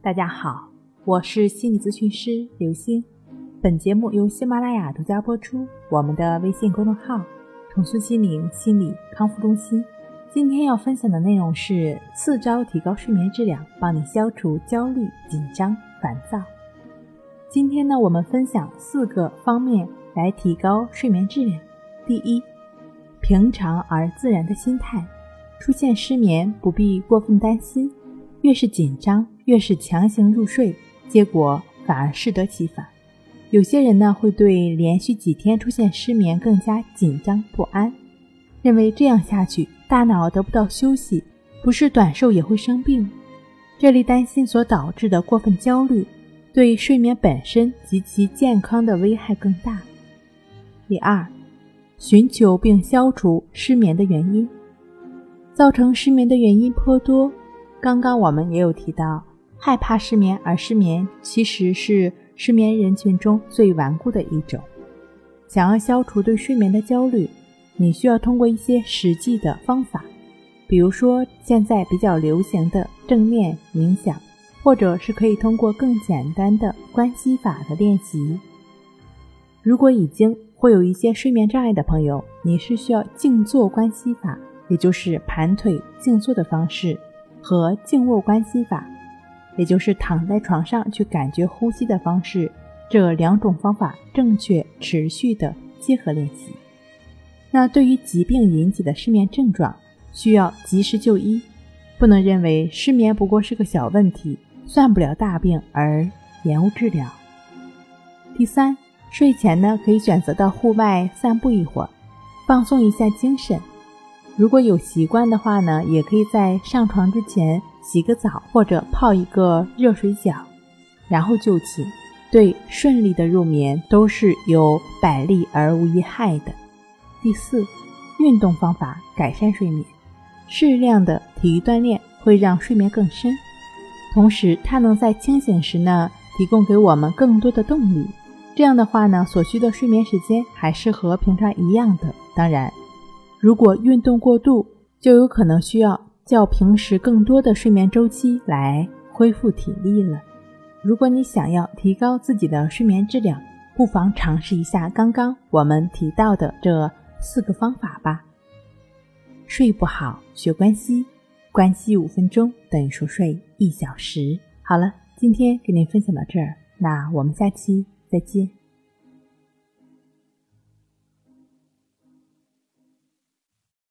大家好，我是心理咨询师刘星。本节目由喜马拉雅独家播出。我们的微信公众号“重塑心灵心理康复中心”。今天要分享的内容是四招提高睡眠质量，帮你消除焦虑、紧张、烦躁。今天呢，我们分享四个方面来提高睡眠质量。第一，平常而自然的心态。出现失眠不必过分担心，越是紧张越是强行入睡，结果反而适得其反。有些人呢会对连续几天出现失眠更加紧张不安，认为这样下去大脑得不到休息，不是短寿也会生病。这类担心所导致的过分焦虑，对睡眠本身及其健康的危害更大。第二，寻求并消除失眠的原因。造成失眠的原因颇多，刚刚我们也有提到，害怕失眠而失眠其实是失眠人群中最顽固的一种。想要消除对睡眠的焦虑，你需要通过一些实际的方法，比如说现在比较流行的正念冥想，或者是可以通过更简单的关系法的练习。如果已经会有一些睡眠障碍的朋友，你是需要静坐关系法。也就是盘腿静坐的方式和静卧关系法，也就是躺在床上去感觉呼吸的方式，这两种方法正确持续的结合练习。那对于疾病引起的失眠症状，需要及时就医，不能认为失眠不过是个小问题，算不了大病而延误治疗。第三，睡前呢可以选择到户外散步一会儿，放松一下精神。如果有习惯的话呢，也可以在上床之前洗个澡或者泡一个热水脚，然后就寝，对顺利的入眠都是有百利而无一害的。第四，运动方法改善睡眠，适量的体育锻炼会让睡眠更深，同时它能在清醒时呢提供给我们更多的动力。这样的话呢，所需的睡眠时间还是和平常一样的。当然。如果运动过度，就有可能需要较平时更多的睡眠周期来恢复体力了。如果你想要提高自己的睡眠质量，不妨尝试一下刚刚我们提到的这四个方法吧。睡不好学关息，关息五分钟等于熟睡一小时。好了，今天给您分享到这儿，那我们下期再见。